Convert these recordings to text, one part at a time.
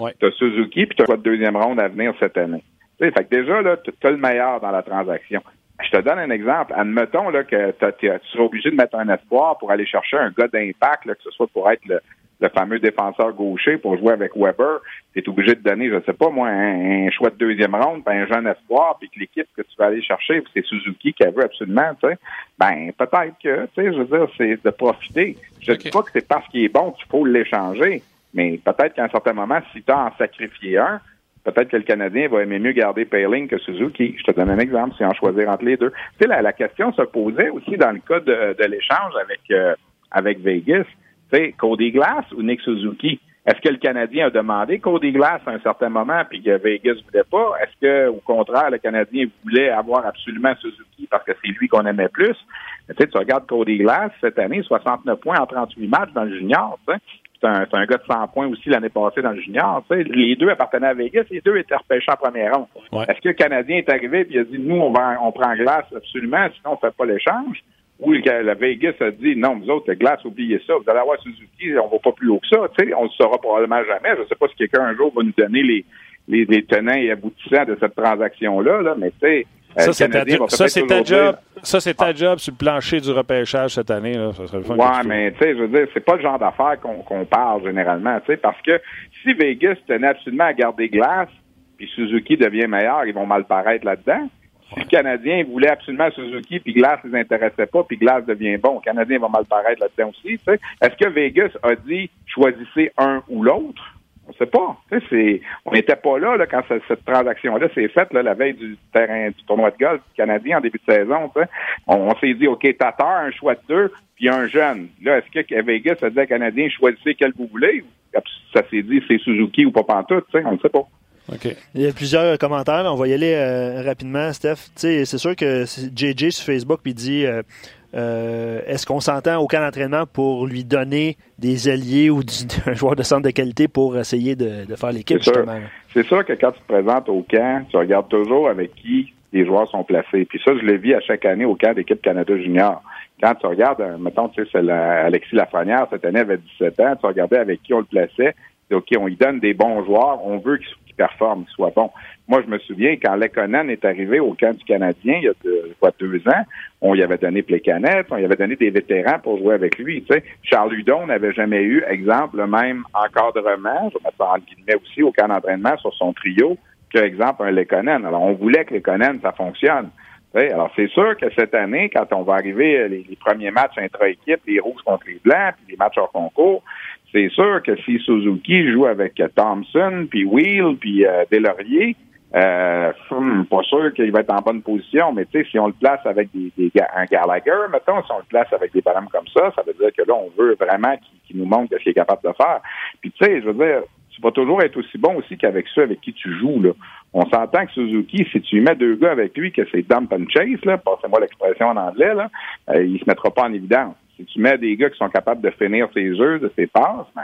ouais. tu as Suzuki, puis tu as choix de deuxième ronde à venir cette année. fait que déjà, là, tu as le meilleur dans la transaction. Je te donne un exemple. Admettons là, que tu seras obligé de mettre un espoir pour aller chercher un gars d'impact, que ce soit pour être le, le fameux défenseur gaucher pour jouer avec Weber, tu es obligé de donner, je sais pas moi, un, choix de deuxième ronde, puis un jeune espoir, puis que l'équipe que tu vas aller chercher, c'est Suzuki qui a veut absolument, ben peut-être que, je veux dire, c'est de profiter. Je ne dis pas que c'est parce qu'il est bon qu'il faut l'échanger, mais peut-être qu'à un certain moment, si tu as en sacrifié un, peut-être que le Canadien va aimer mieux garder Payling que Suzuki. Je te donne un exemple, c'est en choisir entre les deux. Tu sais, la, la question se posait aussi dans le cas de, de l'échange avec, euh, avec Vegas. Cody Glass ou Nick Suzuki? Est-ce que le Canadien a demandé Cody Glass à un certain moment puis que Vegas voulait pas? Est-ce que, au contraire, le Canadien voulait avoir absolument Suzuki parce que c'est lui qu'on aimait plus? tu, tu regardes Cody Glass cette année, 69 points en 38 matchs dans le junior. C'est un, un, gars de 100 points aussi l'année passée dans le junior. Les deux appartenaient à Vegas, les deux étaient repêchés en première ronde. Est-ce que le Canadien est arrivé et a dit nous, on, va, on prend Glass absolument, sinon on ne fait pas l'échange? Oui, la Vegas a dit non, vous autres, glace, oubliez ça, vous allez avoir Suzuki, on va pas plus haut que ça. Tu sais, on le saura probablement jamais. Je ne sais pas si quelqu'un un jour va nous donner les, les, les tenants et aboutissants de cette transaction-là, là, mais tu sais. Ça, c'est ta, job. Ça, c'est ta job sur le plancher du repêchage cette année. Là. Ça serait le fun ouais, mais tu sais, je veux dire, c'est pas le genre d'affaires qu'on parle généralement, tu sais, parce que si Vegas tenait absolument à garder glace, puis Suzuki devient meilleur, ils vont mal paraître là-dedans. Si le Canadien voulait absolument Suzuki, puis Glass ne les intéressait pas, puis Glass devient bon, le Canadien va mal paraître là-dedans aussi. Est-ce que Vegas a dit choisissez un ou l'autre? On ne sait pas. C'est, on n'était pas là, là quand cette, transaction-là s'est faite là, la veille du terrain du tournoi de golf canadien en début de saison. On, on s'est dit, OK, Tatar, un choix de deux, puis un jeune. Là, est-ce que Vegas a dit à Canadien choisissez quel vous voulez? Ça s'est dit c'est Suzuki ou pas pantoute, on ne sait pas. Il y a plusieurs commentaires. On va y aller euh, rapidement, Steph. C'est sûr que JJ sur Facebook puis dit euh, euh, est-ce qu'on s'entend au camp d'entraînement pour lui donner des alliés ou un joueur de centre de qualité pour essayer de, faire l'équipe, justement? C'est sûr que quand tu te présentes au camp, tu regardes toujours avec qui les joueurs sont placés. Puis ça, je le vis à chaque année au camp d'équipe Canada Junior. Quand tu regardes, mettons, tu sais, Alexis Lafrenière, cette année avait 17 ans, tu regardais avec qui on le plaçait. OK, on lui donne des bons joueurs, on veut performe, soit bon. Moi, je me souviens, quand Lekonen est arrivé au camp du Canadien, il y a deux, ans, on y avait donné Plécanet, on y avait donné des vétérans pour jouer avec lui. Charles Hudon n'avait jamais eu, exemple, le même encadrement, je vais mettre ça en guillemets aussi, au camp d'entraînement sur son trio, que, exemple, un Lekonen. Alors, on voulait que Lekonen, ça fonctionne. alors, c'est sûr que cette année, quand on va arriver les, les premiers matchs intra-équipe, les rouges contre les blancs, puis les matchs hors concours, c'est sûr que si Suzuki joue avec Thompson, puis Wheel, puis euh, Delaurier, euh, hmm, pas sûr qu'il va être en bonne position, mais tu sais, si on le place avec des, des, un Gallagher, mettons, si on le place avec des params comme ça, ça veut dire que là, on veut vraiment qu'il nous montre ce qu'il est capable de faire. Puis tu sais, je veux dire, tu vas toujours être aussi bon aussi qu'avec ceux avec qui tu joues. Là. On s'entend que Suzuki, si tu mets deux gars avec lui, que c'est dump and chase, là, passez-moi l'expression en anglais, là, euh, il se mettra pas en évidence. Si tu mets des gars qui sont capables de finir ses jeux, de ses passes, ben,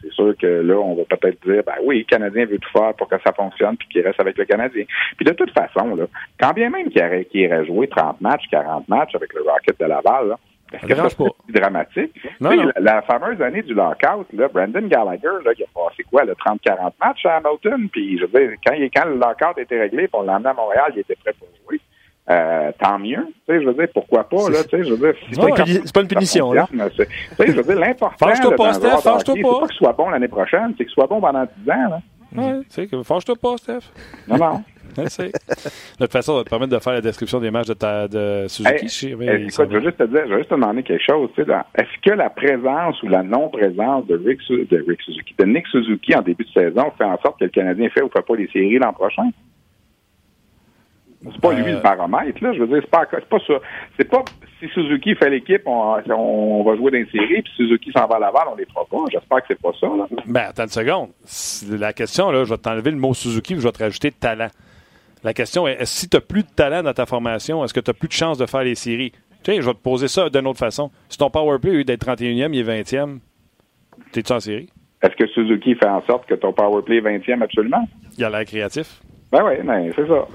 c'est sûr que là, on va peut-être dire, ben oui, le Canadien veut tout faire pour que ça fonctionne puis qu'il reste avec le Canadien. Puis de toute façon, là, quand bien même qu'il irait, irait, jouer 30 matchs, 40 matchs avec le Rocket de Laval, est-ce que ça c'est dramatique? Non, La, fameuse année du lockout, là, Brandon Gallagher, là, il a passé quoi, le 30-40 matchs à Hamilton, puis je veux dire, quand, quand le lockout était réglé, pour l'emmener à Montréal, il était prêt pour jouer. Euh, tant mieux. Tu sais, je veux dire, pourquoi pas, là, tu sais, je veux dire. C'est pas, pas, une punition, là. Tu sais, je veux dire, l'important. Fâche-toi pas, Steph, fâche-toi pas. C'est pas qu'il soit bon l'année prochaine, c'est qu'il soit bon pendant 10 ans, là. Ouais, tu sais, fâche-toi pas, Steph. Non, non. de toute façon, ça va te permettre de faire la description des matchs de, ta, de Suzuki. Hey, écoute, je veux juste te dire, je veux juste te demander quelque chose. Est-ce que la présence ou la non-présence de Rick, de Rick Suzuki, de Nick Suzuki en début de saison fait en sorte que le Canadien fait ou fait pas les séries l'an prochain? C'est pas lui le paramètre, là. Je veux dire, c'est pas, pas ça. C'est pas si Suzuki fait l'équipe, on, on, va jouer dans une série, puis Suzuki s'en va à Laval, on les fera pas. J'espère que c'est pas ça, là. Ben, attends une seconde. La question, là, je vais t'enlever le mot Suzuki, je vais te rajouter talent. La question est, si tu n'as plus de talent dans ta formation, est-ce que tu n'as plus de chance de faire les séries? Tu sais, je vais te poser ça d'une autre façon. Si ton powerplay a eu d'être 31e, il est 20e, t'es-tu en série? Est-ce que Suzuki fait en sorte que ton powerplay est 20e absolument? Il a l'air créatif. Ben oui, ben, c'est ça.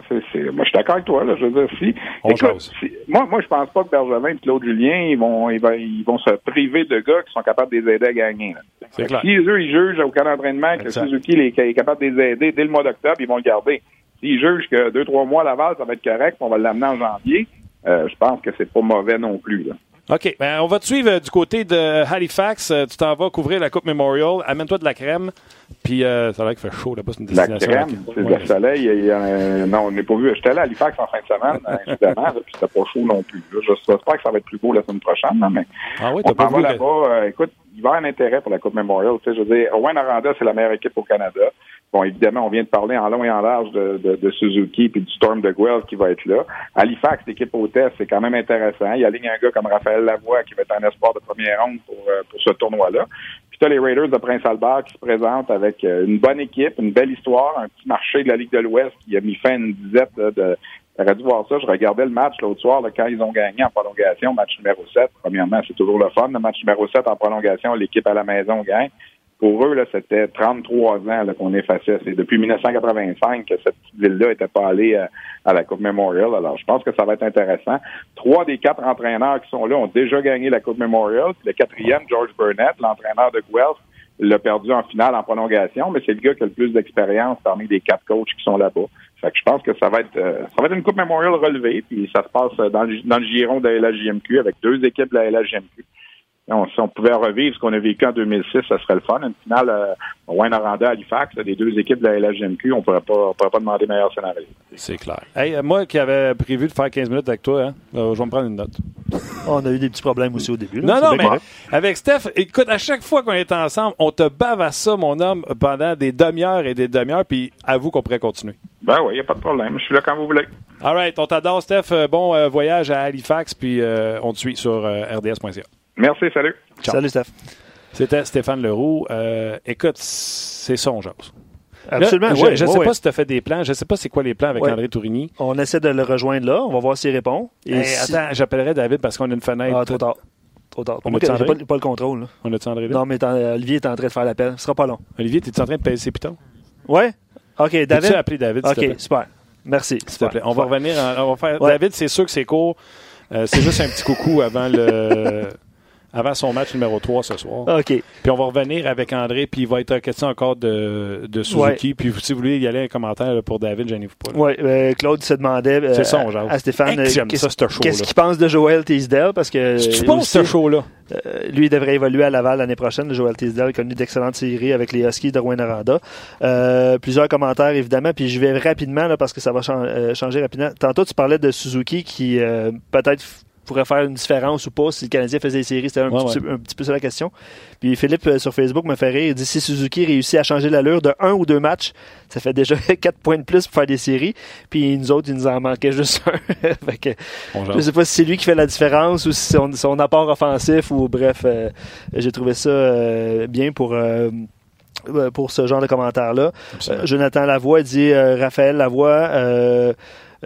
Moi, je suis d'accord avec toi. Là. Je veux dire, si, écoute, moi, moi, je pense pas que Bergevin et Claude Julien, ils vont, ils, vont, ils vont se priver de gars qui sont capables de les aider à gagner. Clair. Si eux, ils jugent au camp d'entraînement que Suzuki est capable de les aider dès le mois d'octobre, ils vont le garder. S'ils jugent que deux, trois mois à Laval, ça va être correct, on va l'amener en janvier, euh, je pense que c'est pas mauvais non plus. Là. OK. Ben, on va te suivre euh, du côté de Halifax. Euh, tu t'en vas couvrir la Coupe Memorial. Amène-toi de la crème. Puis, euh, ça a l'air qu'il fait chaud là-bas. C'est une destination. La crème, c'est ouais. le soleil. A, non, on n'est pas vu. J'étais allé à Halifax en fin de semaine, évidemment. puis, c'était pas chaud non plus. J'espère que ça va être plus beau la semaine prochaine. Là, mais ah oui, on pas là-bas. Euh, écoute, il va y avoir un intérêt pour la Coupe Memorial. Tu sais, je veux dire, Aranda, c'est la meilleure équipe au Canada. Bon, évidemment, on vient de parler en long et en large de, Suzuki puis du Storm de Guelph qui va être là. Halifax, l'équipe hôtesse, c'est quand même intéressant. Il y a un gars comme Raphaël Lavoie qui va être un espoir de première ronde pour, euh, pour ce tournoi-là. Puis tu as les Raiders de Prince Albert qui se présentent avec euh, une bonne équipe, une belle histoire, un petit marché de la Ligue de l'Ouest qui a mis fin à une là, de J'aurais dû voir ça. Je regardais le match l'autre soir là, quand ils ont gagné en prolongation, match numéro 7. Premièrement, c'est toujours le fun. Le match numéro 7 en prolongation, l'équipe à la maison gagne pour eux, là, c'était 33 ans là, qu'on effaçait. C'est depuis 1985 que cette petite ville-là n'était pas allée à, à, la Coupe Memorial. Alors, je pense que ça va être intéressant. Trois des quatre entraîneurs qui sont là ont déjà gagné la Coupe Memorial. Le quatrième, George Burnett, l'entraîneur de Guelph, l'a perdu en finale en prolongation, mais c'est le gars qui a le plus d'expérience parmi les quatre coachs qui sont là-bas. Fait que je pense que ça va être euh, ça va être une Coupe Memorial relevée, puis ça se passe dans le, dans le giron de la LHJMQ avec deux équipes de la LHJMQ. On, si on pouvait revivre ce qu'on a vécu en 2006, ça serait le fun. Une finale, euh, Wayne Aranda, Halifax, des deux équipes de la LHGMQ, on ne pourrait pas, demander meilleur scénario. C'est clair. Hey, moi qui avais prévu de faire 15 minutes avec toi, hein, euh, je vais me prendre une note. on a eu des petits problèmes aussi au début. Là, non, non, mais avec Steph, écoute, à chaque fois qu'on est ensemble, on te bave à ça, mon homme, pendant des demi-heures et des demi-heures, puis avoue qu'on pourrait continuer. Ben oui, il n'y a pas de problème. Je suis là quand vous voulez. All right, on t'adore, Steph. Bon euh, voyage à Halifax, puis euh, on te suit sur rds.ca. Merci, salut. Ciao. Salut, Steph. C'était Stéphane Leroux. Euh, écoute, c'est ça, on jase. Absolument. Là, je ne sais pas si tu as fait des plans. Je ne sais pas c'est quoi les plans avec André Tourigny. On essaie de le rejoindre là. On va voir s'il répond. Et hey, si... Attends, j'appellerai David parce qu'on a une fenêtre. Ah, trop tard. Trop tard. On Moi, j'ai pas, pas, le contrôle. Là. On a-tu André là? Non, mais Olivier est en train de faire l'appel. Ce sera pas long. Olivier, es-tu en train de payer ses pitons? Ouais. OK, David? Tu appeler David, OK, super. Merci. S'il te plaît. On va revenir. En, on va faire... David, c'est sûr que c'est court. Euh, c'est juste un petit coucou avant le avant son match numéro 3 ce soir. OK. Puis on va revenir avec André, puis il va être question encore de, de Suzuki. Ouais. Puis si vous voulez y aller un commentaire pour David, gênez-vous pas. Oui, euh, Claude se demandait euh, ça, à Stéphane qu'est-ce qu'est-ce qu'il pense de Joel Teasdale? Parce que tu penses ce show-là? euh, lui il devrait évoluer à Laval l'année prochaine. Joel Teasdale a connu d'excellentes séries avec les Huskies de Rouen-Noranda. Plusieurs commentaires évidemment, puis je vais rapidement là, parce que ça va changer rapidement. Tantôt tu parlais de Suzuki qui peut-être pourrait faire une différence ou pas si le Canadien faisait des séries. C'était un, ouais, petit, ouais. un petit peu ça la question. Puis Philippe euh, sur Facebook me fait rire. Il dit si Suzuki réussit à changer l'allure de un ou deux matchs, ça fait déjà quatre points de plus pour faire des séries. Puis nous autres, il nous en manquait juste un. fait que, je sais pas si c'est lui qui fait la différence ou si son, son apport offensif ou bref. Euh, J'ai trouvé ça euh, bien pour pour ce genre de commentaires-là. Euh, Jonathan Lavoie dit euh, Raphaël Lavoie. Euh,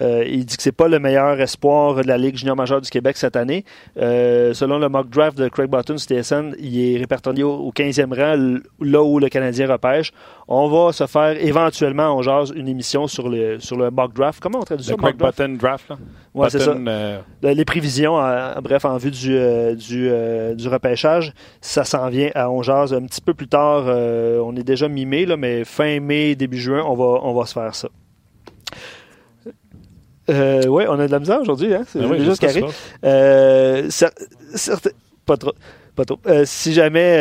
euh, il dit que c'est pas le meilleur espoir de la Ligue junior majeure du Québec cette année. Euh, selon le mock draft de Craig Button, TSN, il est répertorié au, au 15e rang, là où le Canadien repêche. On va se faire éventuellement, on jase une émission sur le, sur le mock draft. Comment on traduit le ça? Craig Button draft, là? Ouais, c'est ça. Euh... Les prévisions, en, bref, en vue du, du, du repêchage, ça s'en vient à On jase un petit peu plus tard. On est déjà mi-mai, là, mais fin mai, début juin, on va, on va se faire ça. Euh, oui, on a de la misère aujourd'hui, hein? C'est Ah oui, déjà juste carré. Euh, pas trop. Pas trop. Euh, si jamais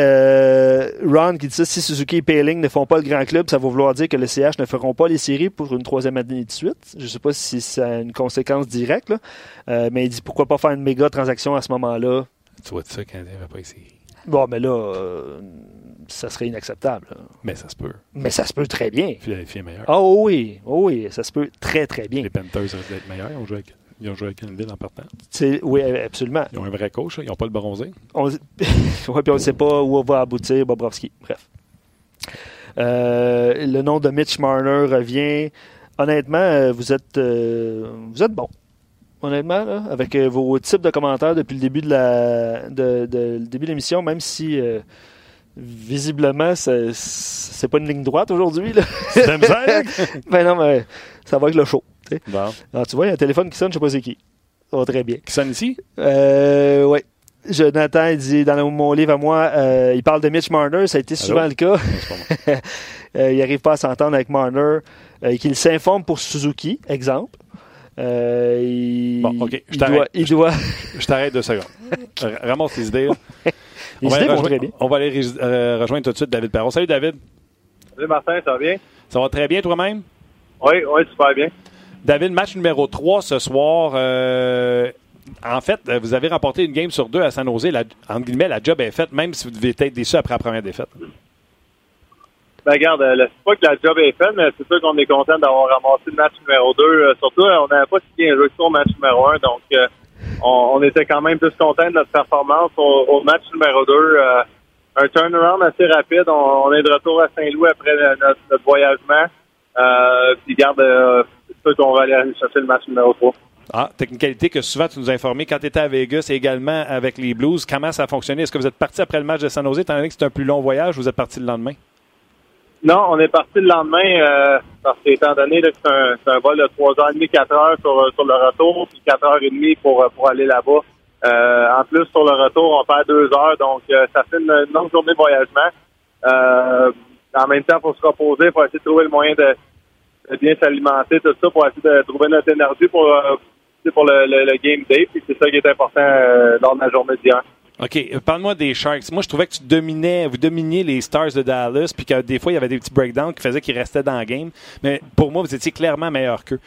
Ron qui dit ça, si Suzuki et Payling ne font pas le grand club, ça va vouloir dire que le CH ne feront pas les séries pour une troisième année de suite. Je ne sais pas si ça a une conséquence directe, là. Mais il dit pourquoi pas faire une méga transaction à ce moment-là. Tu vois ça, quand il n'y avait pas les séries. Bon, mais là, ça serait inacceptable. Mais ça se peut. Mais ça se peut très bien. Philadelphie est meilleur. Oh oui, oh oui, ça se peut très, très bien. Les Panthers risquent d'être meilleurs. Ils ont joué avec, ils ont joué avec Canville en partant. Oui, absolument. Ils ont un vrai coach. Ils n'ont pas le bronzé. On, ouais, puis on ne sait pas où va aboutir Bobrovski. Bref. Euh, le nom de Mitch Marner revient. Honnêtement, vous êtes, euh, vous êtes bon honnêtement, là, avec euh, vos types de commentaires depuis le début de la de, de, le début de l'émission, même si euh, Visiblement, c'est pas une ligne droite aujourd'hui. C'est un ben non, mais ça va avec le show. Bon. Alors, tu vois, il y a un téléphone qui sonne, je sais pas c'est qui. Ça va très bien. Qui sonne ici? Euh, oui. Jonathan, il dit dans mon livre à moi, euh, il parle de Mitch Marner, ça a été souvent le cas. euh, il n'arrive pas à s'entendre avec Marner. Euh, qu'il s'informe pour Suzuki, exemple. Euh, il, bon, OK. Je t'arrête. Il doit. Je t'arrête deux secondes. Ramasse tes idées. Les on, idées vont très bien. on va aller euh, rejoindre tout de suite David Perron. Salut, David. Salut, Martin. Ça va bien? Ça va très bien, toi-même? Oui, oui, super bien. David, match numéro 3 ce soir. Euh, en fait, vous avez remporté une game sur deux à San Jose. La, entre guillemets, la job est faite, même si vous devez être déçu après la première défaite. Ben, regarde, euh, c'est pas que la job est faite, mais c'est sûr qu'on est content d'avoir ramassé le match numéro 2. Euh, surtout, euh, on n'avait pas si bien joué au match numéro 1, donc on, était quand même plus content de notre performance au, match numéro 2. un turnaround assez rapide. On, est de retour à Saint-Louis après notre, voyagement. puis garde, c'est sûr qu'on va aller chercher le match numéro 3. Ah, technicalité que souvent tu nous as informé quand tu étais à Vegas et également avec les Blues. Comment ça a fonctionné? Est-ce que vous êtes parti après le match de San Jose, étant donné que c'est un plus long voyage, ou vous êtes parti le lendemain? Non, on est parti le lendemain euh, parce qu'étant donné que c'est un, vol de 3h30, 4 heures sur, sur le retour, puis 4h30 pour, pour aller là-bas. Euh, en plus, sur le retour, on perd deux heures, donc euh, ça fait une, longue journée de voyagement. Euh, en même temps, pour se reposer, pour essayer de trouver le moyen de, bien s'alimenter, tout ça, pour essayer de trouver notre énergie pour, pour le, le, game day. Puis c'est ça qui est important lors de la journée d'hier. OK. Euh, parle-moi des Sharks. Moi, je trouvais que tu dominais, vous dominiez les Stars de Dallas, puis que des fois, il y avait des petits breakdowns qui faisaient qu'ils restaient dans le game. Mais pour moi, vous étiez clairement meilleur qu'eux.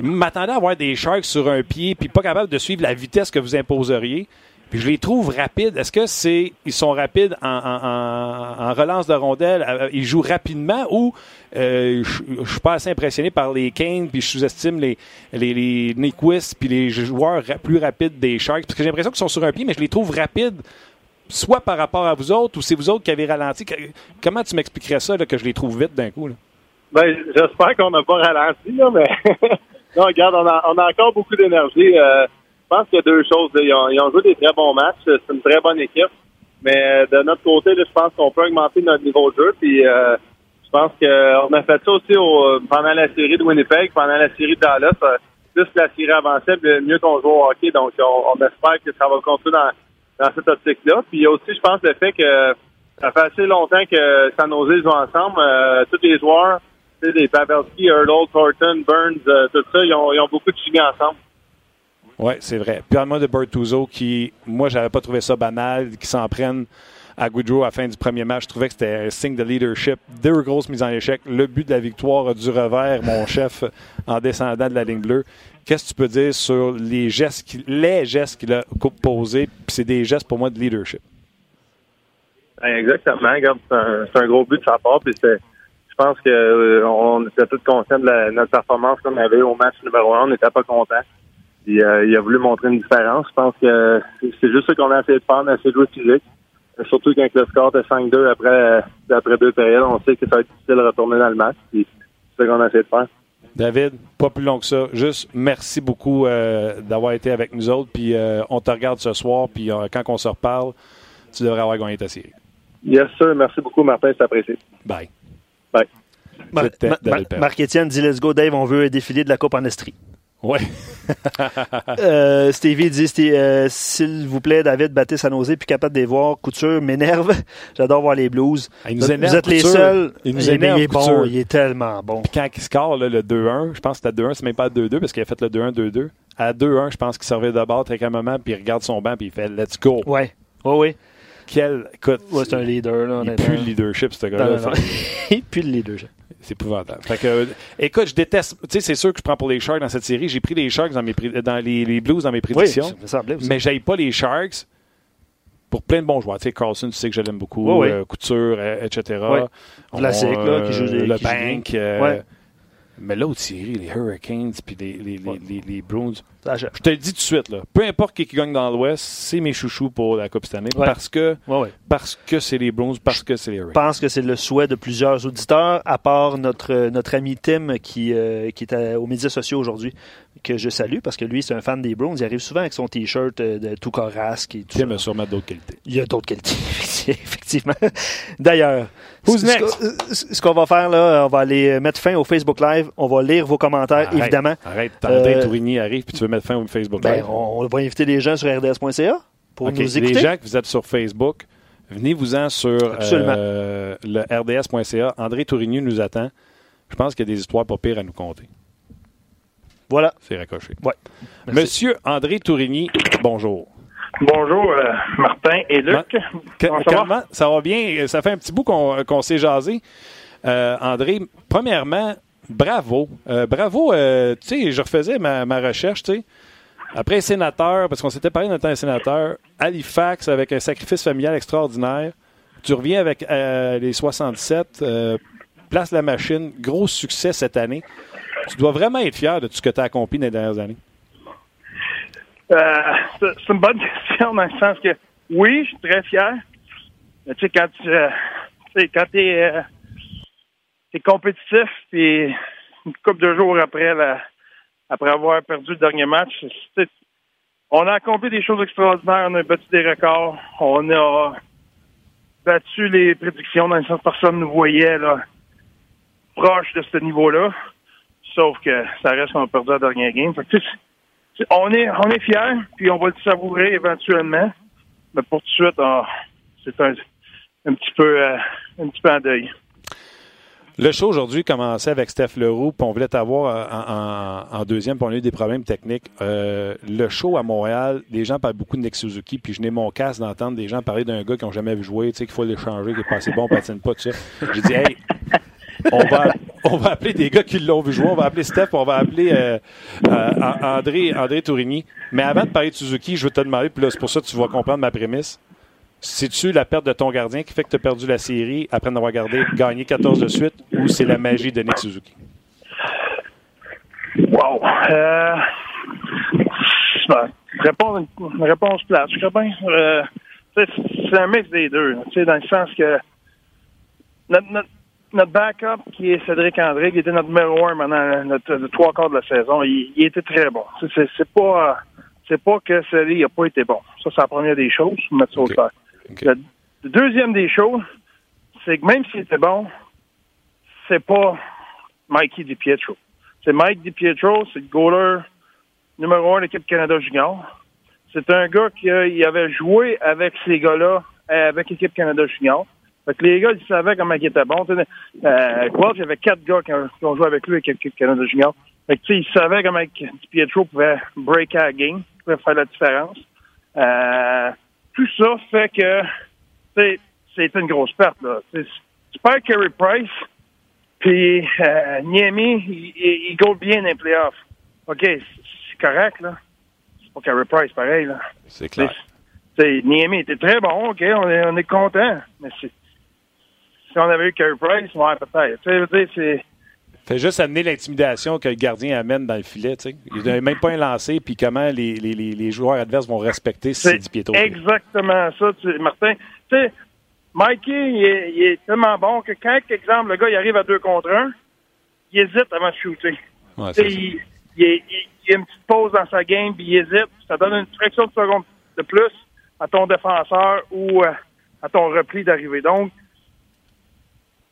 M'attendais à voir des Sharks sur un pied, puis pas capable de suivre la vitesse que vous imposeriez. Puis je les trouve rapides. Est-ce que c'est ils sont rapides en, relance de rondelle, ils jouent rapidement ou euh, je, suis pas assez impressionné par les Kane puis je sous-estime les les, les puis les joueurs plus rapides des Sharks? Parce que j'ai l'impression qu'ils sont sur un pied mais je les trouve rapides soit par rapport à vous autres ou c'est vous autres qui avez ralenti. Comment tu m'expliquerais ça que je les trouve vite d'un coup là? Ben, j'espère qu'on n'a pas ralenti là, mais non, regarde, on a, on a encore beaucoup d'énergie. Euh, je pense qu'il y a deux choses. Ils ont, joué des très bons matchs. C'est une très bonne équipe. Mais euh, de notre côté, je pense qu'on peut augmenter notre niveau de jeu. Puis euh, je pense qu'on a fait ça aussi pendant la série de Winnipeg, pendant la série de Dallas. Euh, plus la série avançait, mieux qu'on joue au hockey. Donc on, espère que ça va continuer dans, dans cette optique-là. Puis aussi, je pense, le fait que ça fait assez longtemps que San Jose joue ensemble. tous les joueurs, les Pavelski, Earl, Thornton, Burns, tout ça, ils ont, ils ont beaucoup de chimie ensemble. Oui, c'est vrai. Puis moi de Bertuzzo, qui, moi, j'avais pas trouvé ça banal, qui s'en prennent à Goudreau à la fin du premier match. Je trouvais que c'était un signe de leadership. Deux grosses mises en échec. Le but de la victoire du revers, mon chef, en descendant de la ligne bleue. Qu'est-ce que tu peux dire sur les gestes qu'il, les gestes qu'il a posés? Puis c'est des gestes pour moi de leadership. Ben, exactement. c'est un, gros but de sa part. Puis je pense qu'on euh, était tous conscients de notre performance qu'on avait au match numéro un. On n'était pas contents. Euh, il a voulu montrer une différence. Je pense que c'est juste ce qu'on a essayé de faire, on a essayé de jouer physique. Surtout quand le score est 5-2 après, après deux périodes, on sait que ça va être difficile de retourner dans le match. C'est ce qu'on a essayé de faire. David, pas plus long que ça. Juste merci beaucoup euh, d'avoir été avec nous autres. Puis euh, on te regarde ce soir. Puis quand on se reparle, tu devrais avoir gagné ta série. Yes, sir. Merci beaucoup, Martin. C'est apprécié. Bye. Bye. Marc-Étienne dit Let's go, Dave. On veut un défilé de la Coupe en Estrie. Oui. euh, Stevie dit euh, S'il vous plaît, David, battez sa nausée puis capable de les voir. Couture m'énerve. J'adore voir les blues. Ah, il nous énerve, vous êtes les seuls. Il nous énerve. Il est bon. Il est tellement bon. Puis quand il score là, le 2-1, je pense que c'était 2-1, c'est même pas 2-2 parce qu'il a fait le 2-1, 2-2. À 2-1, je pense qu'il servait de bord très calmement puis il regarde son banc puis il fait Let's go. Ouais. Oui, oui. Quel. Écoute. Ouais, c'est un leader. Là, il pue le leadership, ce gars-là. il pue le leadership. C'est épouvantable. Fait que, écoute, je déteste. Tu sais, c'est sûr que je prends pour les Sharks dans cette série. J'ai pris les Sharks dans, mes, dans les, les, Blues dans mes prédictions. Oui, mais j'aille pas les Sharks pour plein de bons joueurs. Tu sais, Carlson, tu sais que je l'aime beaucoup. Oui, euh, Couture, euh, etc. Classique, là, qui joue des. Le Bank. Euh, mais l'autre série, les Hurricanes puis les, les, les, les, Bruins, je te le dis tout de suite, là, peu importe qui, gagne dans l'Ouest, c'est mes chouchous pour la Coupe cette année parce que parce que c'est les Bruins, parce que c'est les Hurricanes. Je pense que c'est le souhait de plusieurs auditeurs, à part notre, notre ami Tim qui, euh, qui est aux médias sociaux aujourd'hui. Que je salue parce que lui, c'est un fan des Browns. Il arrive souvent avec son T-shirt euh, de tout corasque et tout. Tim a sûrement d'autres qualités. Il y a d'autres qualités, effectivement. D'ailleurs, Who's ce- next? ce ce qu'on va faire là, on va aller mettre fin au Facebook Live. On va lire vos commentaires, Arrête, évidemment. Arrête, André Euh, Tourigny arrive puis tu veux mettre fin au Facebook Ben, Live? on, on va inviter les gens sur rds.ca pour OK. nous écouter. Les gens que vous êtes sur Facebook, venez-vous-en sur Absolument. euh, le rds.ca. André Tourigny nous attend. Je pense qu'il y a des histoires pas pires à nous conter. Voilà. C'est raccroché. Ouais. Merci. Monsieur André Tourigny, bonjour. Bonjour, euh, Martin et Luc. Comment ça va? comment- ça va bien? Ça fait un petit bout qu'on qu'on s'est jasé. Euh, André, premièrement, bravo. Euh, bravo. euh, tu sais, je refaisais ma, ma recherche, tu sais. Après sénateur, parce qu'on s'était parlé d'un temps sénateur, Halifax avec un sacrifice familial extraordinaire. Tu reviens avec euh, les 67, euh, place la machine, gros succès cette année. Tu dois vraiment être fier de tout ce que tu as accompli dans les dernières années. Euh, c'est une bonne question dans le sens que oui, je suis très fier. Mais tu sais, quand tu euh, quand t'es euh, t'es compétitif puis une couple de jours après la après avoir perdu le dernier match, on a accompli des choses extraordinaires, on a battu des records, on a battu les prédictions dans le sens que personne ne voyait là, proche de ce niveau-là. Sauf que ça reste qu'on a perdu la dernière game. On est, fiers, puis on va le savourer éventuellement. Mais pour tout de suite, c'est un, petit peu, euh, un petit peu en deuil. Le show aujourd'hui commençait avec Steph Leroux, puis on voulait t'avoir euh, en, deuxième, puis on a eu des problèmes techniques. Euh, le show à Montréal, des gens parlent beaucoup de Nick Suzuki, puis je n'ai mon casse d'entendre des gens parler d'un gars qui n'ont jamais vu jouer, tu sais, qu'il faut l'échanger, qui est pas assez bon, patine pas, tout ça. J'ai dit, hey, on va, on va appeler des gars qui l'ont vu jouer, on va appeler Steph, on va appeler euh, euh, André, André Tourigny. Mais avant de parler de Suzuki, je veux te demander, puis là, c'est pour ça que tu vas comprendre ma prémisse. C'est-tu la perte de ton gardien qui fait que tu as perdu la série après en avoir gardé, gagné 14 de suite, ou c'est la magie de Nick Suzuki? Wow! Euh, ben, réponse, réponse plate, je crois bien. Euh, c'est un mix des deux, dans le sens que notre backup, qui est Cédric André, qui était notre numéro un pendant notre, le trois quarts de la saison, il, il était très bon. C'est- pas, c'est pas que celui n'a pas été bon. Ça, c'est la première des choses. Mettre ça au clair. Le, le deuxième des choses, c'est que même s'il était bon, c'est pas Mikey DiPietro. C'est Mike DiPietro, c'est le goaler numéro un de l'équipe Canada Junior. C'est un gars qui euh, il avait joué avec ces gars-là, euh, avec l'équipe Canada Junior. Fait que les gars, ils savaient comment il était bon. Euh, Guelph, il y avait quatre gars qui ont, qui ont joué avec lui avec l'équipe Canada Junior. Fait que, ils savaient comment DiPietro pouvait break à la game, pouvait faire la différence. Euh, tout ça fait que, c'était une grosse perte, là. Tu perds Carey Price, puis euh, Niemi, il, il, il goal bien dans les playoffs. OK, c'est correct, là. C'est pas Carey Price, pareil, là. C'est Tu sais, Niemi était très bon, OK, on est, on est content. Mais c'est- si on avait eu Carey Price, ouais, peut-être. Tu sais, c'est... Fait juste amener l'intimidation que le gardien amène dans le filet, tu sais. Il n'a même pas un lancé, puis comment les, les, les, les joueurs adverses vont respecter si c'est piéton. exactement ça, tu Martin. Tu sais, Mikey, il est, il est tellement bon que quand, exemple, le gars, il arrive à deux contre un, il hésite avant de shooter. Ouais, il, il, il- il y a une petite pause dans sa game, puis il hésite. Ça donne une fraction de seconde de plus à ton défenseur ou euh, à ton repli d'arrivée. Donc,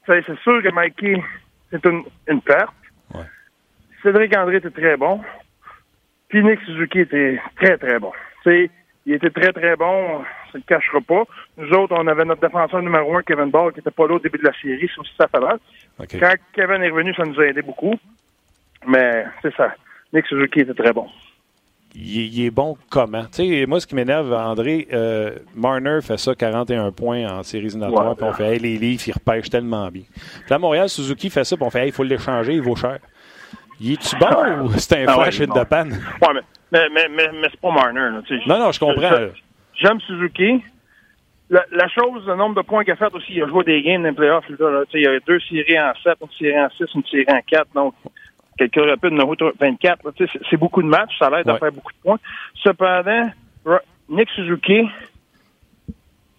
c'est sûr que Mikey, c'est une, une perte. Ouais. Cédric André était très bon. Puis Nick Suzuki était très, très bon. Il était très, très bon. Ça ne le cachera pas. Nous autres, on avait notre défenseur numéro un, Kevin Ball, qui était pas là au début de la série. C'est aussi mal. OK. Quand Kevin est revenu, ça nous a aidé beaucoup. Mais c'est ça. Nick Suzuki était très bon. Il, est- il est bon comment? Tu sais, moi, ce qui m'énerve, André, euh, Marner fait ça 41 points en séries éliminatoires, Ouais. puis on fait, hey, les livres, ils repêchent tellement bien. Puis à Montréal, Suzuki fait ça, puis on fait, hey, il faut l'échanger, il vaut cher. Il est-tu bon ou c'est un Ah ouais, flash bon. de panne? Ouais, mais, mais, mais, mais, mais c'est pas Marner. Là. Non, non, je comprends. J'aime Suzuki. La, la chose, le nombre de points qu'il a fait aussi, il a joué des games dans les playoffs. Là, là. Tu sais, Il y a deux séries en 7, une série en 6, une série en 4. Donc, quelques rapides, une route 24. là. Tu sais, C'est beaucoup de matchs. Ça l'aide Ouais. à faire beaucoup de points. Cependant, Nick Suzuki,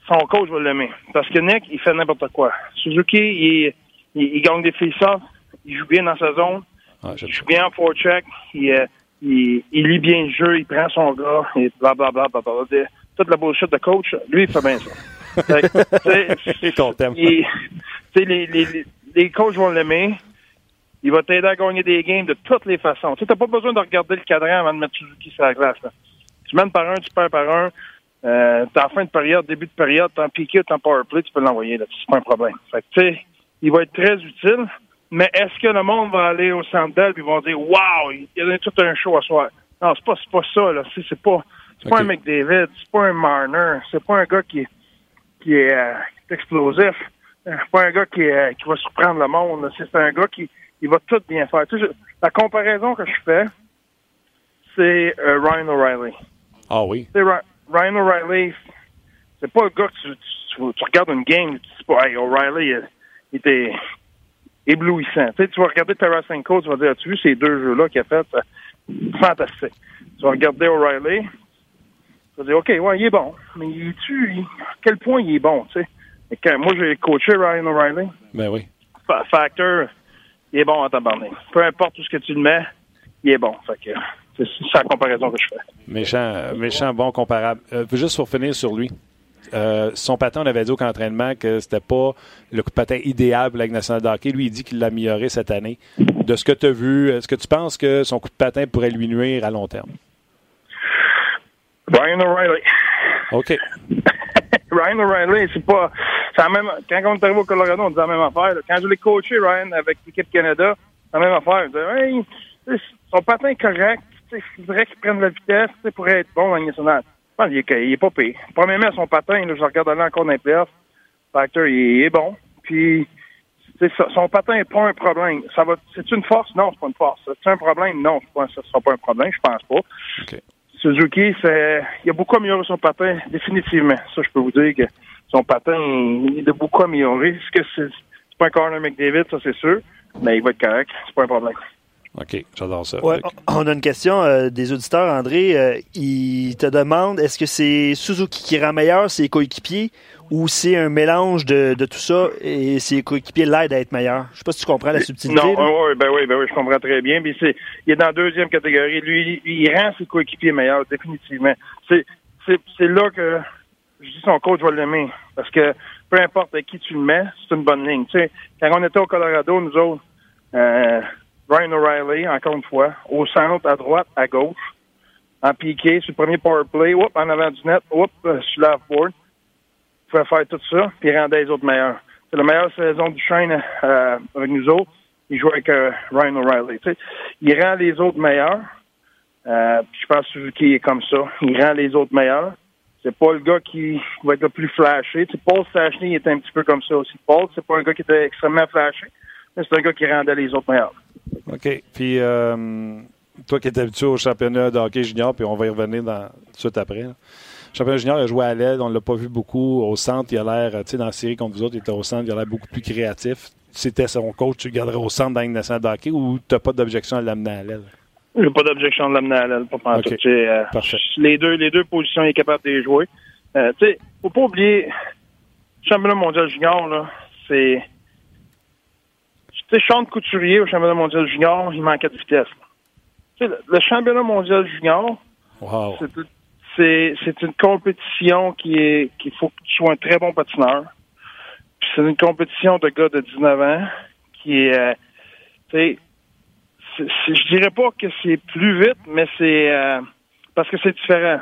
son coach va l'aimer. Parce que Nick, il fait n'importe quoi. Suzuki, il, il, il gagne des face-offs. Il joue bien dans sa zone. Ah, Il joue bien en forecheck. Il, euh, il, il lit bien le jeu, il prend son gars, et blablabla, bla, bla, bla, bla. toute la bullshit de coach, lui, il fait bien ça. Fait que, tu sais, Qu'on t'aime. il- tu sais, les, les, les- les coachs vont l'aimer. Il va t'aider à gagner des games de toutes les façons. Tu n'as pas besoin de regarder le cadran avant de mettre Suzuki sur la glace. là. Tu mènes par un, tu perds par un. Euh, t'es en fin de période, début de période, t'es en piqué, t'es en power play, tu peux l'envoyer. C'est pas un problème. Fait que, tu sais, il va être très utile. Mais est-ce que le monde va aller au centre d'elle et ils vont dire Wow, il y a tout un show à soir? Non, c'est pas, pas ça, là. C'est, pas, c'est pas un McDavid, c'est pas un Marner, c'est pas un gars qui est, qui est, euh, explosif. Euh, C'est pas un gars qui, euh, qui va surprendre le monde. C'est un gars qui il va tout bien faire. Tu sais, je- la comparaison que je fais, c'est euh, Ryan O'Reilly. Ah oui. Tu Ry- Ryan O'Reilly, c'est pas un gars que tu, tu- tu regardes une game, tu dis pas, hey, O'Reilly, il, il était éblouissant. Tu sais, tu vas regarder Tarasenko, tu vas dire, as-tu vu ces deux jeux-là qu'il a fait? Fantastique. Tu vas regarder O'Reilly, tu vas dire, OK, ouais, il est bon. Mais il est-tu, il- à quel point il est bon, tu sais? Et quand moi, j'ai coaché Ryan O'Reilly. Ben oui. Fa- Factor, il est bon en tabarnak. Peu importe où ce que tu le mets, il est bon. Fait que c'est la comparaison que je fais. Méchant, méchant, bon, comparable. Euh, juste pour finir sur lui. Euh, son patin, on avait dit au camp d'entraînement que c'était pas le coup de patin idéal pour la nationale de hockey. Lui, il dit qu'il l'a amélioré cette année. De ce que tu as vu, est-ce que tu penses que son coup de patin pourrait lui nuire à long terme? Ryan O'Reilly. OK. Ryan O'Reilly, c'est pas. La même. Quand on est arrivé au Colorado, on disait la même affaire. là. Quand je l'ai coaché, Ryan, avec l'équipe Canada, c'est la même affaire. Je disais, hey, son patin est correct. Il faudrait qu'il prenne la vitesse pour être bon dans nationale. Je pense qu'il est, il est pas pire. Premièrement, son patin, là, je le regarde aller encore dans les playoffs. Factor, il est bon. Puis, son- patin n'est pas un problème. Ça va. C'est une force? Non, c'est pas une force. C'est un problème? Non, je pense que ce sera pas un problème. Je pense pas. Suzuki, c'est, il a beaucoup amélioré son patin, définitivement. Ça, je peux vous dire que son patin, il a beaucoup amélioré. Est-ce que c'est, c'est pas un corner McDavid, ça c'est sûr, mais il va être correct. C'est pas un problème. OK. J'adore ça. Ouais, on a une question euh, des auditeurs, André. Euh, ils te demandent est-ce que c'est Suzuki qui rend meilleur ses coéquipiers ou c'est un mélange de, de tout ça et ses coéquipiers l'aident à être meilleurs? Je sais pas si tu comprends la subtilité. Non, ouais, ben oui, ben oui, je comprends très bien. Puis c'est, il est dans la deuxième catégorie. Lui, il, il rend ses coéquipiers meilleurs, définitivement. C'est, c'est, c'est là que je dis son coach va l'aimer. Parce que peu importe à qui tu le mets, c'est une bonne ligne. Tu sais, quand on était au Colorado, nous autres, euh, Ryan O'Reilly, encore une fois, au centre, à droite, à gauche, en piqué, sur le premier power play, en avant du net, whoop, euh, sur l'off-board. Il pouvait faire tout ça, puis il rendait les autres meilleurs. C'est la meilleure saison du Shane euh, avec nous autres. Il jouait avec Ryan O'Reilly. Il rend les autres meilleurs. Je pense que Suzuki est comme ça. Il rend les autres meilleurs. C'est pas le gars qui va être le plus flashé. Paul Stachny était un petit peu comme ça aussi. Paul, c'est pas un gars qui était extrêmement flashé, mais c'est un gars qui rendait les autres meilleurs. OK. Puis, euh, toi qui es habitué au championnat de hockey junior, puis on va y revenir dans, tout de suite après. Le championnat junior, il a joué à l'aide, on l'a pas vu beaucoup. Au centre, il a l'air, tu sais, dans la série contre vous autres, il était au centre, il a l'air beaucoup plus créatif. C'était son coach, tu le garderais au centre dans la nationale de hockey ou tu n'as pas d'objection à l'amener à l'aile? J'ai pas d'objection de l'amener à l'aile, pas pantoute. Ok. Tu sais, euh, les deux, les deux positions, il est capable de les jouer. Euh, tu sais, faut pas oublier, le championnat mondial junior, là, c'est, tu sais, Sean Couturier au championnat mondial junior, il manquait de vitesse. Tu sais, le, le championnat mondial junior, Wow. c'est- c'est, une compétition qui est, qu'il faut que tu sois un très bon patineur. Puis c'est une compétition de gars de 19 ans qui est, euh, tu sais, je dirais pas que c'est plus vite, mais c'est euh, parce que c'est différent.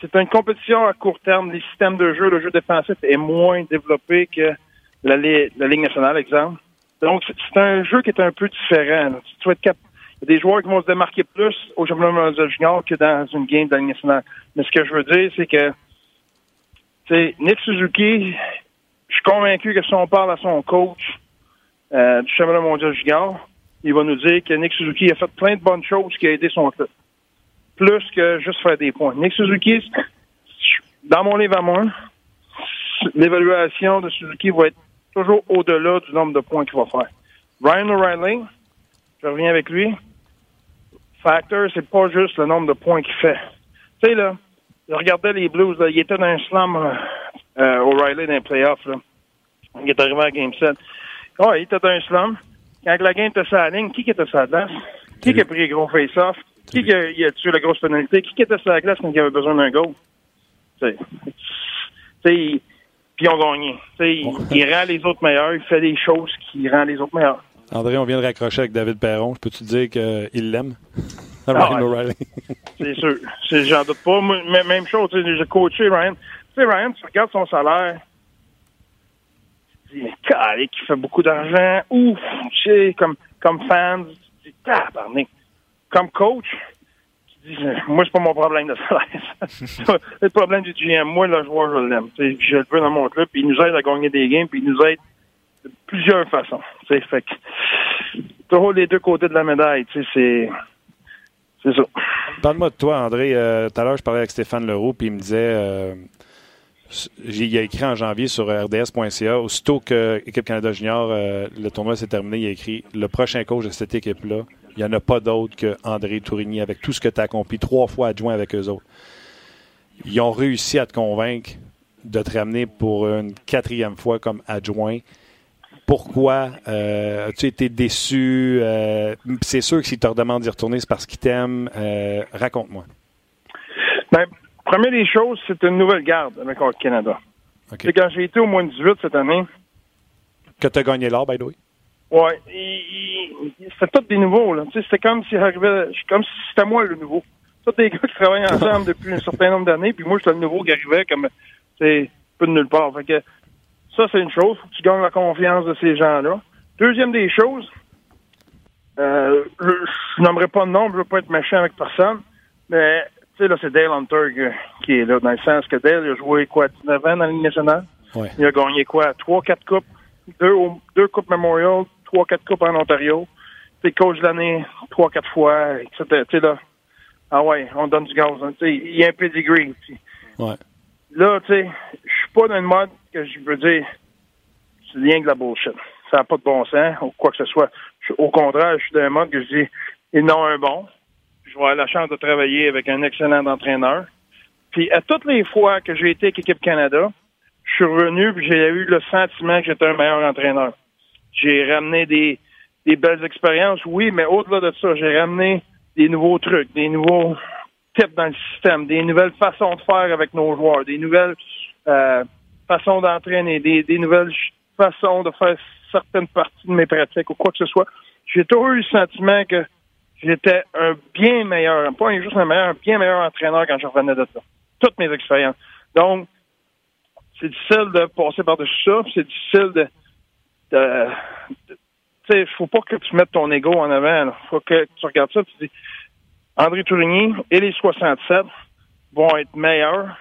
C'est une compétition à court terme. Les systèmes de jeu, le jeu défensif est moins développé que la, li- la Ligue nationale, exemple. Donc, c'est- un jeu qui est un peu différent. Tu cap- Il y a des joueurs qui vont se démarquer plus au championnat mondial junior que dans une game de la Ligue nationale. Mais ce que je veux dire, c'est que Nick Suzuki, je suis convaincu que si on parle à son coach euh, du championnat mondial junior, il va nous dire que Nick Suzuki a fait plein de bonnes choses qui a aidé son club. Plus que juste faire des points. Nick Suzuki, dans mon livre à moi, l'évaluation de Suzuki va être toujours au-delà du nombre de points qu'il va faire. Ryan O'Reilly, je reviens avec lui. Factor, c'est pas juste le nombre de points qu'il fait. Tu sais, là, je regardais les Blues, il était dans un slam, euh, euh, O'Reilly dans les playoffs, là. Il est arrivé à Game 7. Ouais, il était dans un slam. Quand la game était sur la ligne, qui était sur la glace? Qui qui a pris les gros face-off? Qui, qui a, a tué la grosse pénalité? Qui était sur la glace quand il avait besoin d'un goal? Puis ils ont gagné. Il, il, rend les autres meilleurs, il fait des choses qui rend les autres meilleurs. André, on vient de raccrocher avec David Perron. Je peux-tu dire qu'il l'aime? Ryan O'Reilly. c'est sûr. J'en doute pas. même chose, j'ai coaché Ryan. Tu sais, Ryan, tu regardes son salaire, mais qui fait beaucoup d'argent. Ouf, tu sais, comme, comme fan, tu dis, tabarnak. Comme coach, tu dis, moi, c'est pas mon problème de salaire. c'est le problème du GM. Moi, le joueur, je l'aime. Je le veux dans mon club, puis il nous aide à gagner des games, puis il nous aide de plusieurs façons. Fait que, toujours les deux côtés de la médaille, tu sais, c'est c'est ça. Parle-moi de toi, André. Euh, tout à l'heure, je parlais avec Stéphane Leroux, puis il me disait euh, il a écrit en janvier sur rds.ca, aussitôt que Équipe Canada Junior, euh, le tournoi s'est terminé, il a écrit le prochain coach de cette équipe-là, il n'y en a pas d'autre que André Tourigny avec tout ce que tu as accompli, trois fois adjoint avec eux autres. Ils ont réussi à te convaincre de te ramener pour une quatrième fois comme adjoint pourquoi euh, as-tu été déçu? Euh, c'est sûr que s'il te redemande d'y retourner, c'est parce qu'il t'aime. Euh, raconte-moi. Ben, première des choses, c'est une nouvelle garde avec le Canada. C'est quand j'ai été au moins 18 cette année. Que tu as gagné l'or, by the way? Oui. C'était tous des nouveaux. Là. C'était comme si comme si c'était moi le nouveau. Tous des gars qui travaillent ensemble depuis un certain nombre d'années, puis moi, j'étais le nouveau qui arrivait comme c'est peu de nulle part. Fait que ça, c'est une chose. Faut que tu gagnes la confiance de ces gens-là. Deuxième des choses, euh, je n'aimerais pas de nom, je veux pas être méchant avec personne, mais tu sais, là, c'est Dale Hunter qui est là, dans le sens que Dale il a joué quoi, 19 ans dans la Ligue nationale? Il a gagné quoi? 3-4 coupes, deux, deux coupes Memorial, 3-4 coupes en Ontario. C'est coach de l'année 3-4 fois, etc. Tu sais, là, ah ouais, on donne du gaz. Hein, il y a un pedigree. Ouais. Là, tu sais, je suis pas dans le mode que je veux dire, c'est rien que la bullshit. Ça n'a pas de bon sens ou quoi que ce soit. au contraire, je suis dans un mode que je dis, ils n'ont un bon. Je vais avoir la chance de travailler avec un excellent entraîneur. Puis à toutes les fois que j'ai été avec Équipe Canada, je suis revenu et j'ai eu le sentiment que j'étais un meilleur entraîneur. J'ai ramené des, des belles expériences, oui, mais au-delà de ça, j'ai ramené des nouveaux trucs, des nouveaux types dans le système, des nouvelles façons de faire avec nos joueurs, des nouvelles euh, façons d'entraîner, des, des nouvelles façons de faire certaines parties de mes pratiques ou quoi que ce soit. J'ai toujours eu le sentiment que j'étais un bien meilleur, pas juste un meilleur, un bien meilleur entraîneur quand je revenais de ça. Toutes mes expériences. Donc, c'est difficile de passer par-dessus ça, c'est difficile de, de, tu sais, faut pas que tu mettes ton ego en avant. Il faut que tu regardes ça tu dis, André Tourigny et les 67 vont être meilleurs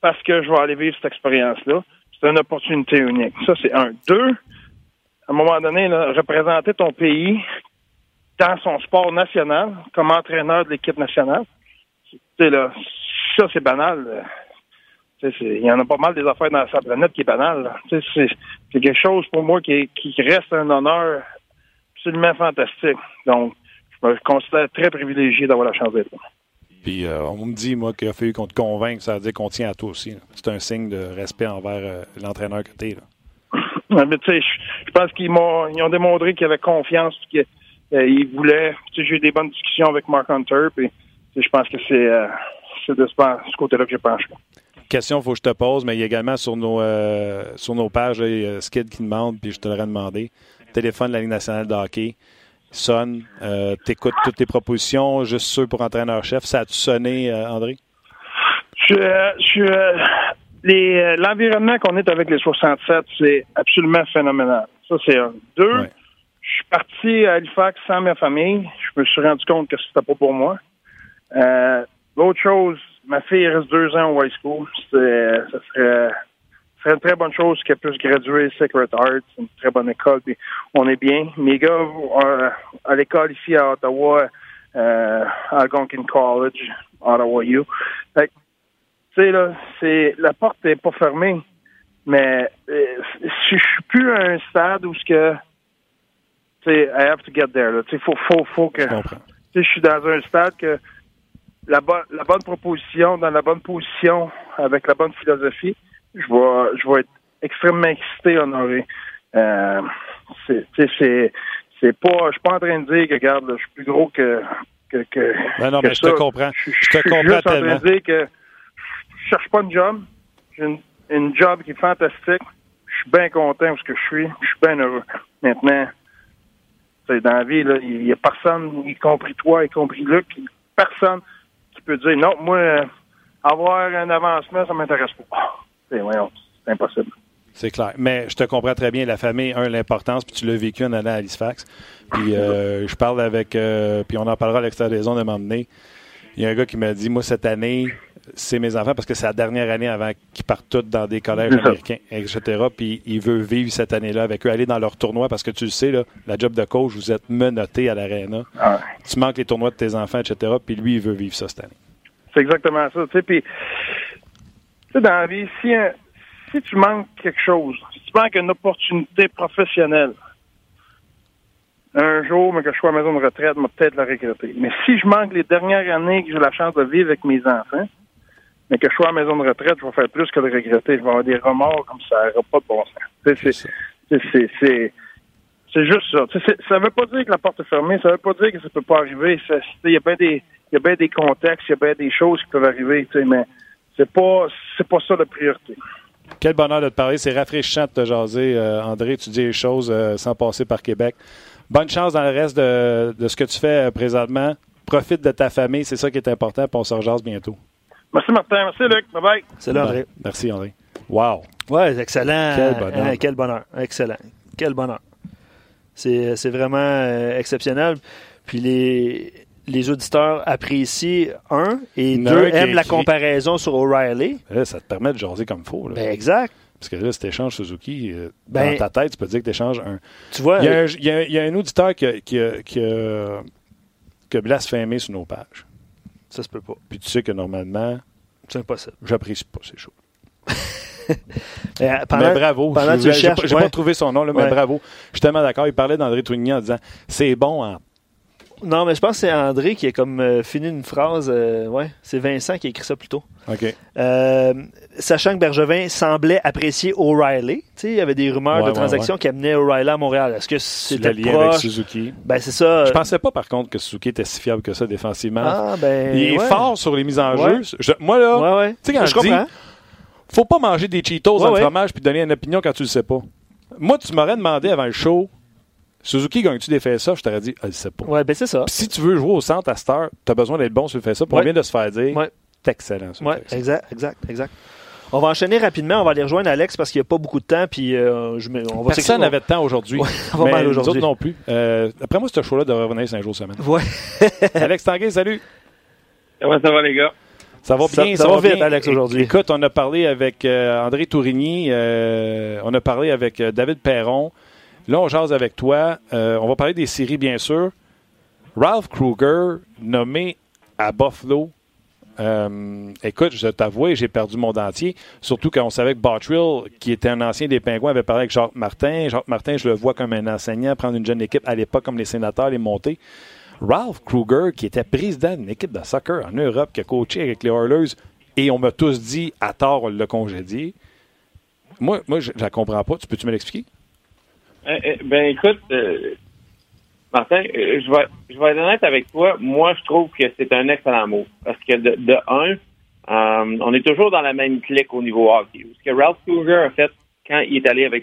parce que je vais aller vivre cette expérience-là. C'est une opportunité unique. Ça, c'est un. Deux, à un moment donné, représenter ton pays dans son sport national comme entraîneur de l'équipe nationale, là, ça, c'est banal. Il y en a pas mal des affaires dans sa planète qui est banal. C'est quelque chose pour moi qui, qui reste un honneur absolument fantastique. Donc, je me considère très privilégié d'avoir la chance d'être là. Puis euh, on me dit, moi, qu'il a fallu qu'on te convainque, ça veut dire qu'on tient à toi aussi. C'est un signe de respect envers euh, l'entraîneur que tu es. mais tu sais, je pense qu'ils m'ont ils ont démontré qu'ils avaient confiance, qu'ils euh, voulaient. Tu sais, j'ai eu des bonnes discussions avec Mark Hunter, puis je pense que c'est c'est de ce, côté-là que je pense. Question, il faut que je te pose, mais il y a également sur nos sur nos pages, il y a Skid qui demande, puis je te l'aurais demandé. Téléphone de la Ligue nationale de hockey sonne, euh, t'écoutes toutes tes propositions, juste ceux pour entraîneur-chef. Ça a-tu sonné, euh, André? Je, je, l'environnement qu'on est avec les 67, c'est absolument phénoménal. Ça, c'est un. Deux, je suis parti à Halifax sans ma famille. Je me suis rendu compte que c'était pas pour moi. Euh, l'autre chose, ma fille reste deux ans au high school. C'est, ça serait serait une très bonne chose qu'elle puisse graduer Sacred Arts, une très bonne école, on est bien. Mes gars, euh, à l'école ici à Ottawa, euh, Algonquin College, Ottawa U. tu sais, là, c'est, la porte n'est pas fermée, mais euh, je suis plus à un stade où ce que, sais, I have to get there, tu sais, faut, faut, faut que, je suis dans un stade que la, bonne la bonne proposition, dans la bonne position, avec la bonne philosophie, je vais, je vais être extrêmement excité, honoré. Euh, c'est, c'est, c'est pas, je suis pas en train de dire que, regarde, je suis plus gros que que, que, Ben non, que mais je te comprends. Je, Je te suis comprends juste en train de dire que je cherche pas une job. J'ai une, une job qui est fantastique. Je suis bien content où ce que je suis. Je suis bien heureux. Maintenant, dans la vie, il y a personne, y compris toi, y compris Luc, personne qui peut dire non, moi, euh, avoir un avancement, ça m'intéresse pas. C'est, impossible. C'est clair. Mais je te comprends très bien. La famille, un, l'importance, puis tu l'as vécu en allant à Halifax. Puis euh, je parle avec, euh, puis on en parlera à l'extérieur des zones de m'emmener. Il y a un gars qui m'a dit, moi, cette année, c'est mes enfants parce que c'est la dernière année avant qu'ils partent tous dans des collèges américains, etc. Puis il veut vivre cette année-là avec eux, aller dans leur tournoi parce que tu le sais, là, la job de coach, vous êtes menotté à l'aréna. Ah. Tu manques les tournois de tes enfants, etc. Puis lui, il veut vivre ça cette année. C'est exactement ça. Tu sais, puis, tu sais, dans la vie, si, un- si tu manques quelque chose, si tu manques une opportunité professionnelle, un jour, mais que je sois à la maison de retraite, je vais peut-être la regretter. Mais si je manque les dernières années que j'ai la chance de vivre avec mes enfants, mais que je sois à la maison de retraite, je vais faire plus que de regretter. Je vais avoir des remords comme ça n'aura pas de bon sens. C'est ça. juste ça. Ça veut pas dire que la porte est fermée, ça veut pas dire que ça peut pas arriver. Il y a bien des il y a bien des contextes, il y a bien des choses qui peuvent arriver, mais c'est pas c'est pas ça la priorité. Quel bonheur de te parler. C'est rafraîchissant de te jaser, euh, André. Tu dis les choses euh, sans passer par Québec. Bonne chance dans le reste de, de ce que tu fais euh, présentement. Profite de ta famille. C'est ça qui est important. Puis on se rejase bientôt. Merci Martin, merci Luc, bye bye. C'est là, André. Merci, André. Wow. Ouais, excellent. Quel bonheur. Hein, quel bonheur. Excellent. Quel bonheur. C'est c'est vraiment euh, exceptionnel. Puis les, les auditeurs apprécient, un, et deux, aiment la comparaison sur O'Reilly. Là, ça te permet de jaser comme il faut. là. Ben, exact. Parce que là, si tu échanges Suzuki, euh, Ben- dans ta tête, tu peux dire que tu échanges un. Tu vois, Il y, a un, il y a un- il y a un auditeur qui a, qui a- qui a- qui a blasphémé sur nos pages. Ça se peut pas. Puis tu sais que normalement, C'est impossible. j'apprécie pas ces choses. Euh, pendant- mais bravo. pendant Je- tu J'ai cherches, pas, j'ai ouais. pas trouvé son nom, là, mais Ouais. bravo. Je suis tellement d'accord. Il parlait d'André Tourigny en disant c'est bon en Non, mais je pense que c'est André qui a comme euh, fini une phrase. euh, ouais, c'est Vincent qui a écrit ça plus tôt. OK. Euh, sachant que Bergevin semblait apprécier O'Reilly, tu sais, il y avait des rumeurs Ouais, de ouais, transactions qui amenaient O'Reilly à Montréal. Est-ce que Le c'était lien avec? Suzuki. Ben, c'est ça. Je pensais pas, par contre, que Suzuki était si fiable que ça défensivement. Ah, ben. il est fort sur les mises en jeu. Je- moi, là. Tu sais, quand je je dis- faut pas manger des Cheetos dans le fromage puis donner une opinion quand tu le sais pas. Moi, tu m'aurais demandé avant le show Suzuki, gagne-tu des faits ça Je t'aurais dit, elle le sait pas. Ouais, ben, c'est ça. Si tu veux jouer au centre à cette heure, tu as besoin d'être bon sur le ça. On Ouais. vient de se faire dire, Ouais. c'est excellent. sur le Ouais, ça. exact, exact, exact. On va enchaîner rapidement. On va aller rejoindre Alex parce qu'il n'y a pas beaucoup de temps. Puis euh, je mets- on va Personne n'avait de temps aujourd'hui. Ouais, on va mal aujourd'hui. autres non plus. Euh, après moi, ce show-là devrait revenir 5 jours semaine. Ouais. Alex Tanguay, salut. Comment ça va, les gars? Ça va Ça- bien, ça va vite, bien. Alex, aujourd'hui. Écoute, on a parlé avec euh, André Tourigny, euh, on a parlé avec euh, David Perron. Là, on jase avec toi. Euh, on va parler des séries, bien sûr. Ralph Kruger, nommé à Buffalo. Euh, écoute, je t'avoue, j'ai perdu mon dentier. Surtout quand on savait que Bottrill, qui était un ancien des Pingouins, avait parlé avec Jacques Martin. Jacques Martin, je le vois comme un enseignant prendre une jeune équipe à l'époque, comme les sénateurs, les monter. Ralph Kruger, qui était président d'une équipe de soccer en Europe, qui a coaché avec les Oilers, et on m'a tous dit, à tort, on l'a congédié. Moi, moi je ne la comprends pas. Tu peux-tu me l'expliquer? Euh, euh, ben écoute, euh, Martin, euh, je vais je vais être honnête avec toi. Moi, je trouve que c'est un excellent mot. Parce que de, de un, euh, on est toujours dans la même clique au niveau hockey. Ce que Ralph Kruger a fait quand il est allé avec